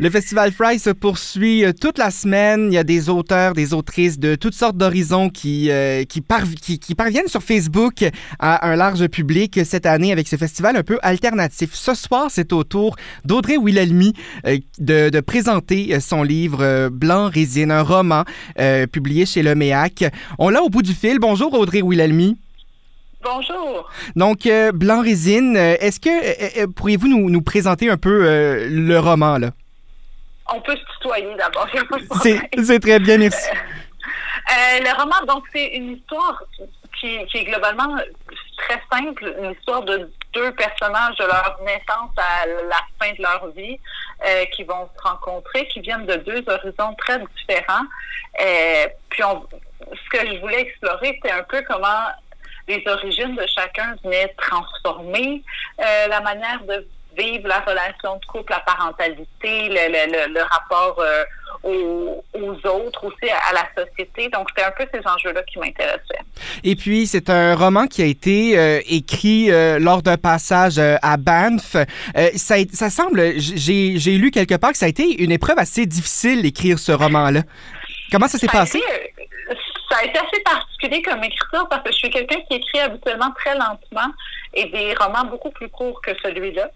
Le Festival Fry se poursuit euh, toute la semaine. Il y a des auteurs, des autrices de toutes sortes d'horizons qui, euh, qui, qui, parviennent sur Facebook à un large public cette année avec ce festival un peu alternatif. Ce soir, c'est au tour d'Audrey Wilhelmy euh, de, de, présenter son livre Blanc Résine, un roman publié chez Le Méac. On l'a au bout du fil. Bonjour Audrey Wilhelmy. Bonjour. Donc, Blanc Résine, est-ce que pourriez-vous nous, nous, présenter un peu le roman là? On peut se tutoyer d'abord. C'est très bien, merci. Euh, le roman, donc, c'est une histoire qui, est globalement très simple, une histoire de deux personnages de leur naissance à la fin de leur vie euh, qui vont se rencontrer, qui viennent de deux horizons très différents. Euh, puis, on, ce que je voulais explorer, c'était un peu comment les origines de chacun venaient transformer la manière de vivre la relation de couple, la parentalité, le, le, rapport euh, aux, aux, autres, aussi à, la société. Donc, c'était un peu ces enjeux-là qui m'intéressaient. Et puis, c'est un roman qui a été euh, écrit euh, lors d'un passage à Banff. ça, ça semble, j'ai lu quelque part que ça a été une épreuve assez difficile d'écrire ce roman-là. Comment ça s'est passé? ça a été assez particulier comme écriture parce que je suis quelqu'un qui écrit habituellement très lentement et des romans beaucoup plus courts que celui-là.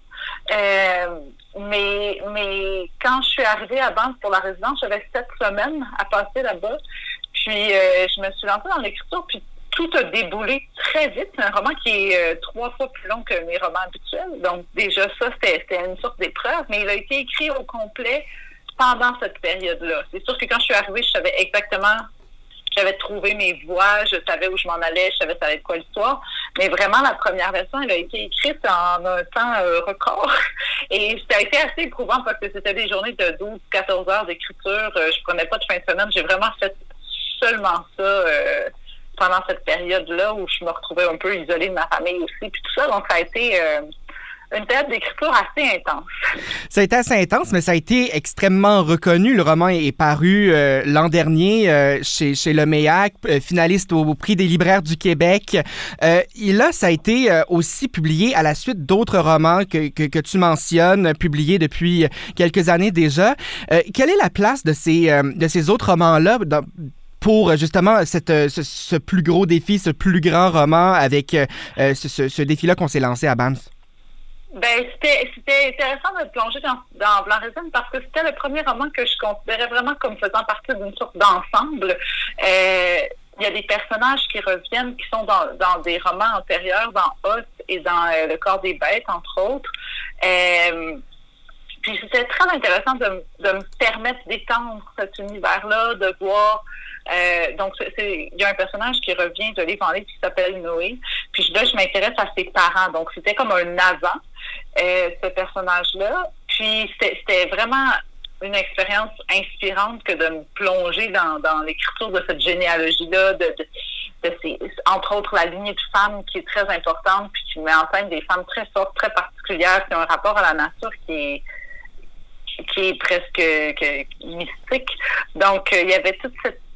Euh, mais, mais quand je suis arrivée à Banque pour la résidence, j'avais sept semaines à passer là-bas. Puis euh, je me suis lancée dans l'écriture, puis tout a déboulé très vite. C'est un roman qui est euh, trois fois plus long que mes romans habituels. Donc déjà ça, c'était une sorte d'épreuve, mais il a été écrit au complet pendant cette période-là. C'est sûr que quand je suis arrivée, je savais exactement j'avais trouvé mes voix, je savais où je m'en allais, je savais ça allait être quoi l'histoire. Mais vraiment, la première version, elle a été écrite en un temps euh, record. Et ça a été assez éprouvant parce que c'était des journées de 12-14 heures d'écriture. Euh, je prenais pas de fin de semaine. J'ai vraiment fait seulement ça euh, pendant cette période-là où je me retrouvais un peu isolée de ma famille aussi. Puis tout ça, donc ça a été une période d'écriture assez intense. Ça a été assez intense, mais ça a été extrêmement reconnu. Le roman est paru euh, l'an dernier euh, chez, chez Le Méac, euh, finaliste au, prix des libraires du Québec. et là, ça a été aussi publié à la suite d'autres romans que, que, tu mentionnes, publiés depuis quelques années déjà. quelle est la place de ces, de ces autres romans-là pour justement cette, ce, plus gros défi, ce plus grand roman avec ce, ce, ce défi-là qu'on s'est lancé à Banff? Ben, c'était, intéressant de plonger dans, dans Blanc parce que c'était le premier roman que je considérais vraiment comme faisant partie d'une sorte d'ensemble. Euh, il y a des personnages qui reviennent, qui sont dans, dans des romans antérieurs, dans Os et dans euh, Le corps des bêtes, entre autres. Euh, c'était très intéressant de, de me permettre d'étendre cet univers-là, de voir euh, donc, il y a un personnage qui revient de livre qui s'appelle Noé. Puis là, je m'intéresse à ses parents. Donc, c'était comme un avant, euh, ce personnage-là. Puis, c'était vraiment une expérience inspirante que de me plonger dans, dans l'écriture de cette généalogie-là, de, de, ces, entre autres la lignée de femmes qui est très importante, puis qui met en scène des femmes très fortes, très particulières, qui ont un rapport à la nature qui est qui est presque que, mystique. Donc, euh, il y avait toute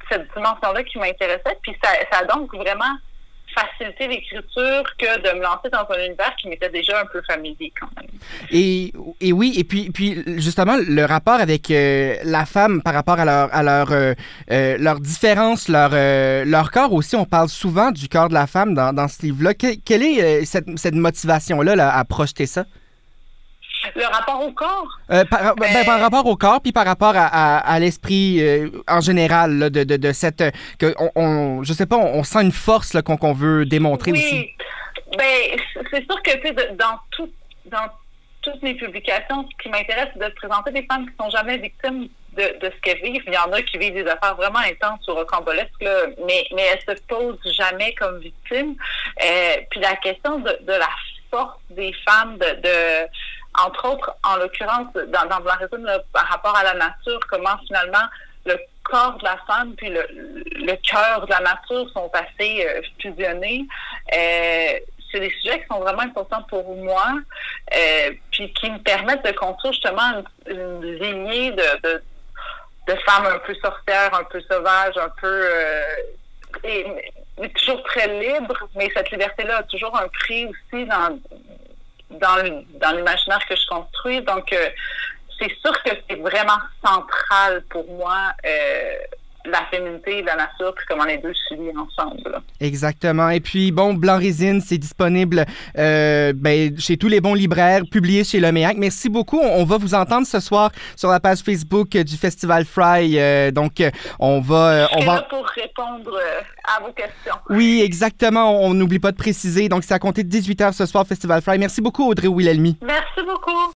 cette dimension-là qui m'intéressait. Puis ça, a donc vraiment facilité l'écriture que de me lancer dans un univers qui m'était déjà un peu familier quand même. Et, et oui, et puis, puis justement, le rapport avec euh, la femme par rapport à leur, à leur, euh, leur différence, leur, leur corps aussi, on parle souvent du corps de la femme dans, ce livre-là. quelle est cette, cette motivation-là là, à projeter ça? Le rapport au corps? Euh, par, ben, par, euh, rapport au corps, puis par rapport à, à, l'esprit euh, en général de, de, de, cette... que on, on, je sais pas, on, sent une force qu'on veut démontrer oui. aussi. Ben, c'est sûr que dans, tout, dans toutes mes publications, ce qui m'intéresse, c'est de présenter des femmes qui sont jamais victimes de, de ce qu'elles vivent. Il y en a qui vivent des affaires vraiment intenses ou rocambolesques, mais, mais elles se posent jamais comme victimes. puis la question de, de la force des femmes, de, de entre autres, en l'occurrence, dans, dans Blanc par rapport à la nature, comment finalement le corps de la femme puis le, le cœur de la nature sont assez euh, fusionnés. Euh, c'est des sujets qui sont vraiment importants pour moi, euh, puis qui me permettent de construire justement une, lignée de, de, femmes un peu sorcières, un peu sauvages, un peu... Euh, et, toujours très libres, mais cette liberté-là a toujours un prix aussi dans, dans l'imaginaire que je construis. Donc, euh, c'est sûr que c'est vraiment central pour moi. Euh, la féminité et la nature, puis comment les deux se lient ensemble. Exactement. Et puis, bon, Blanc Résine, c'est disponible euh, ben, chez tous les bons libraires, publié chez Le Méac. Merci beaucoup. On va vous entendre ce soir sur la page Facebook du Festival Fry. Euh, donc, on va... on va... Là pour répondre euh, à vos questions. Oui, exactement. On n'oublie pas de préciser. Donc, c'est à compter de 18h ce soir, Festival Fry. Merci beaucoup, Audrey Wilhelmy. Merci beaucoup.